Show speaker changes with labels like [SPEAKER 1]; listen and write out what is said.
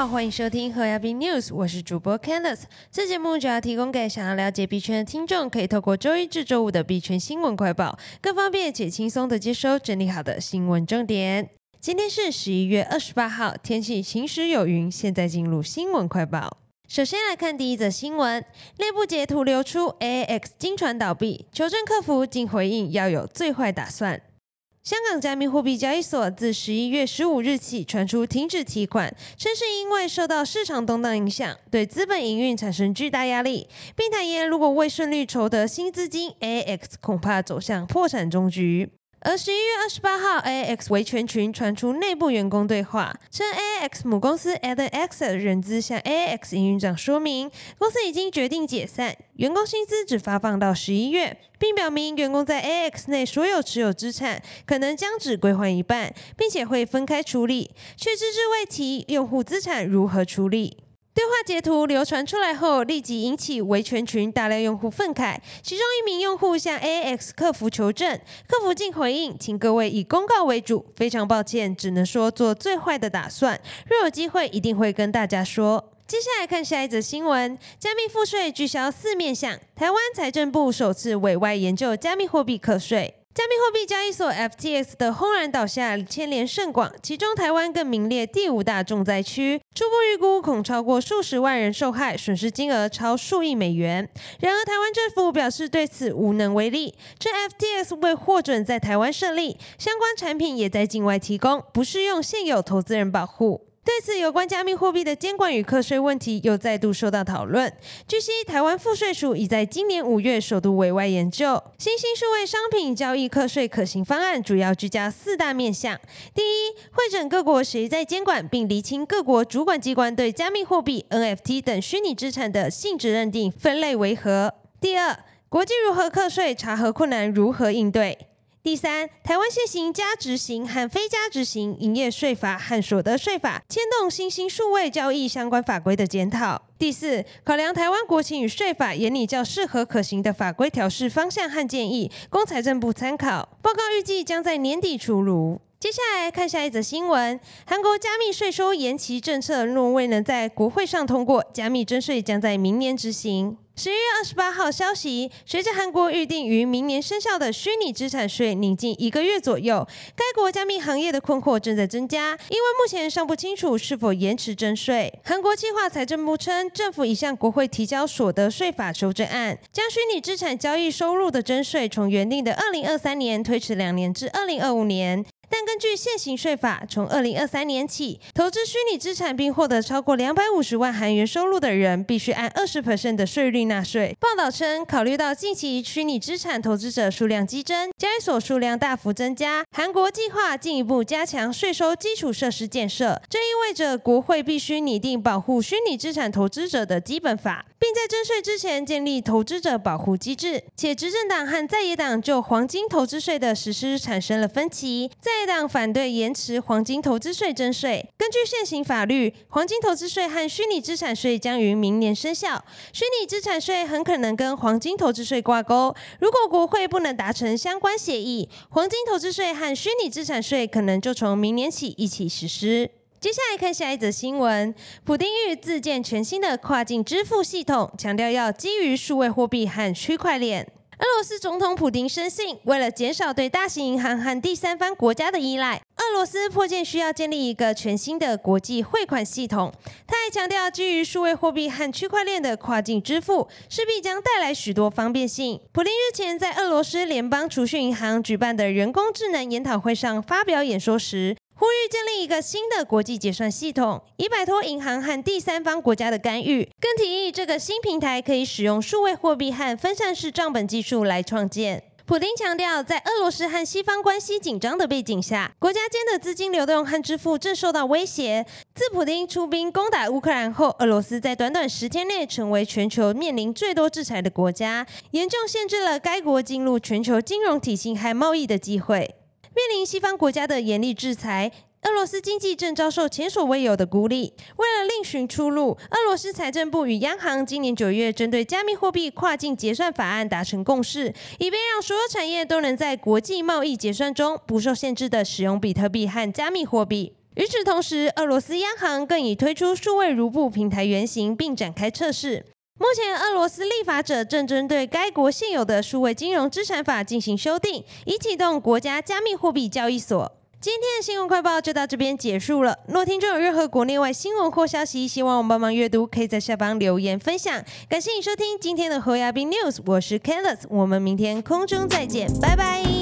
[SPEAKER 1] 好，欢迎收听和亚币 News，我是主播 Candice。这节目主要提供给想要了解币圈的听众，可以透过周一至周五的币圈新闻快报，更方便且轻松的接收整理好的新闻重点。今天是十一月二十八号，天气晴时有云。现在进入新闻快报。首先来看第一则新闻，内部截图流出 AAX 金船倒闭，求证客服竟回应要有最坏打算。香港加密货币交易所自十一月十五日起传出停止提款，称是因为受到市场动荡影响，对资本营运产生巨大压力，并坦言如果未顺利筹得新资金，AX 恐怕走向破产终局。而十一月二十八号，AX 维权群传出内部员工对话，称 AX 母公司 a d e x 的人资向 AX 营运长说明，公司已经决定解散，员工薪资只发放到十一月，并表明员工在 AX 内所有持有资产可能将只归还一半，并且会分开处理，却只字未提用户资产如何处理。对话截图流传出来后，立即引起维权群大量用户愤慨。其中一名用户向 A X 客服求证，客服竟回应：“请各位以公告为主，非常抱歉，只能说做最坏的打算。若有机会，一定会跟大家说。”接下来看下一则新闻：加密赋税聚焦四面向，台湾财政部首次委外研究加密货币课税。加密货币交易所 FTX 的轰然倒下牵连甚广，其中台湾更名列第五大重灾区，初步预估恐超过数十万人受害，损失金额超数亿美元。然而，台湾政府表示对此无能为力，这 FTX 未获准在台湾设立，相关产品也在境外提供，不适用现有投资人保护。对此，有关加密货币的监管与课税问题又再度受到讨论。据悉，台湾赋税署已在今年五月首度委外研究新兴数位商品交易课税可行方案，主要聚焦四大面向：第一，会诊各国谁在监管，并厘清各国主管机关对加密货币、NFT 等虚拟资产的性质认定分类为何；第二，国际如何课税，查核困难如何应对。第三，台湾现行加执行和非加执行营业税法和所得税法牵动新兴数位交易相关法规的检讨。第四，考量台湾国情与税法，研拟较适合可行的法规调试方向和建议，供财政部参考。报告预计将在年底出炉。接下来看下一则新闻：韩国加密税收延期政策若未能在国会上通过，加密征税将在明年执行。十一月二十八号消息，随着韩国预定于明年生效的虚拟资产税临近一个月左右，该国加密行业的困惑正在增加，因为目前尚不清楚是否延迟征税。韩国计划财政部称，政府已向国会提交所得税法修正案，将虚拟资产交易收入的征税从原定的二零二三年推迟两年至二零二五年。但根据现行税法，从二零二三年起，投资虚拟资产并获得超过两百五十万韩元收入的人，必须按二十的税率纳税。报道称，考虑到近期虚拟资产投资者数量激增，交易所数量大幅增加，韩国计划进一步加强税收基础设施建设。这意味着国会必须拟定保护虚拟资产投资者的基本法，并在征税之前建立投资者保护机制。且执政党和在野党就黄金投资税的实施产生了分歧，在。党反对延迟黄金投资税征税。根据现行法律，黄金投资税和虚拟资产税将于明年生效。虚拟资产税很可能跟黄金投资税挂钩。如果国会不能达成相关协议，黄金投资税和虚拟资产税可能就从明年起一起实施。接下来看下一则新闻：普丁欲自建全新的跨境支付系统，强调要基于数位货币和区块链。俄罗斯总统普京深信，为了减少对大型银行和第三方国家的依赖，俄罗斯迫切需要建立一个全新的国际汇款系统。他还强调，基于数位货币和区块链的跨境支付势必将带来许多方便性。普京日前在俄罗斯联邦储蓄银行举办的人工智能研讨会上发表演说时。呼吁建立一个新的国际结算系统，以摆脱银行和第三方国家的干预。更提议这个新平台可以使用数位货币和分散式账本技术来创建。普京强调，在俄罗斯和西方关系紧张的背景下，国家间的资金流动和支付正受到威胁。自普京出兵攻打乌克兰后，俄罗斯在短短十天内成为全球面临最多制裁的国家，严重限制了该国进入全球金融体系和贸易的机会。面临西方国家的严厉制裁，俄罗斯经济正遭受前所未有的孤立。为了另寻出路，俄罗斯财政部与央行今年九月针对加密货币跨境结算法案达成共识，以便让所有产业都能在国际贸易结算中不受限制的使用比特币和加密货币。与此同时，俄罗斯央行更已推出数位卢布平台原型，并展开测试。目前，俄罗斯立法者正针对该国现有的数位金融资产法进行修订，以启动国家加密货币交易所。今天的新闻快报就到这边结束了。若听众有任何国内外新闻或消息，希望我们帮忙阅读，可以在下方留言分享。感谢你收听今天的侯亚斌 News，我是 Candice，我们明天空中再见，拜拜。